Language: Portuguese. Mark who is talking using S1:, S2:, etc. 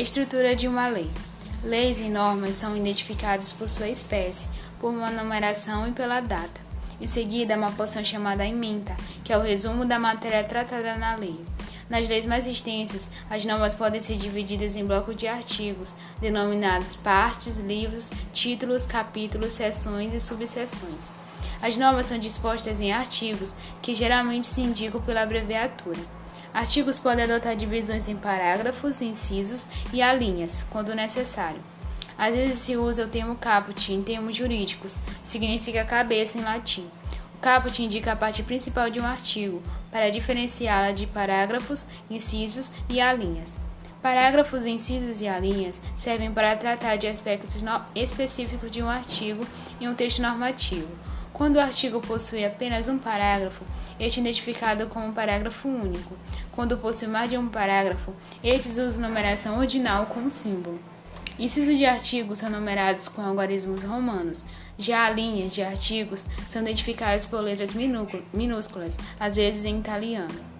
S1: Estrutura de uma lei. Leis e normas são identificadas por sua espécie, por uma numeração e pela data. Em seguida, uma porção chamada ementa, que é o resumo da matéria tratada na lei. Nas leis mais extensas, as normas podem ser divididas em blocos de artigos, denominados partes, livros, títulos, capítulos, seções e subseções. As normas são dispostas em artigos, que geralmente se indicam pela abreviatura. Artigos podem adotar divisões em parágrafos, incisos e alíneas, quando necessário. Às vezes se usa o termo caput em termos jurídicos, significa cabeça em latim. O caput indica a parte principal de um artigo, para diferenciá-la de parágrafos, incisos e alíneas. Parágrafos, incisos e alíneas servem para tratar de aspectos específicos de um artigo em um texto normativo. Quando o artigo possui apenas um parágrafo, este é identificado como um parágrafo único. Quando possui mais de um parágrafo, estes usam numeração ordinal como símbolo. Incisos de artigos são numerados com algarismos romanos. Já linhas de artigos são identificadas por letras minúsculas, às vezes em italiano.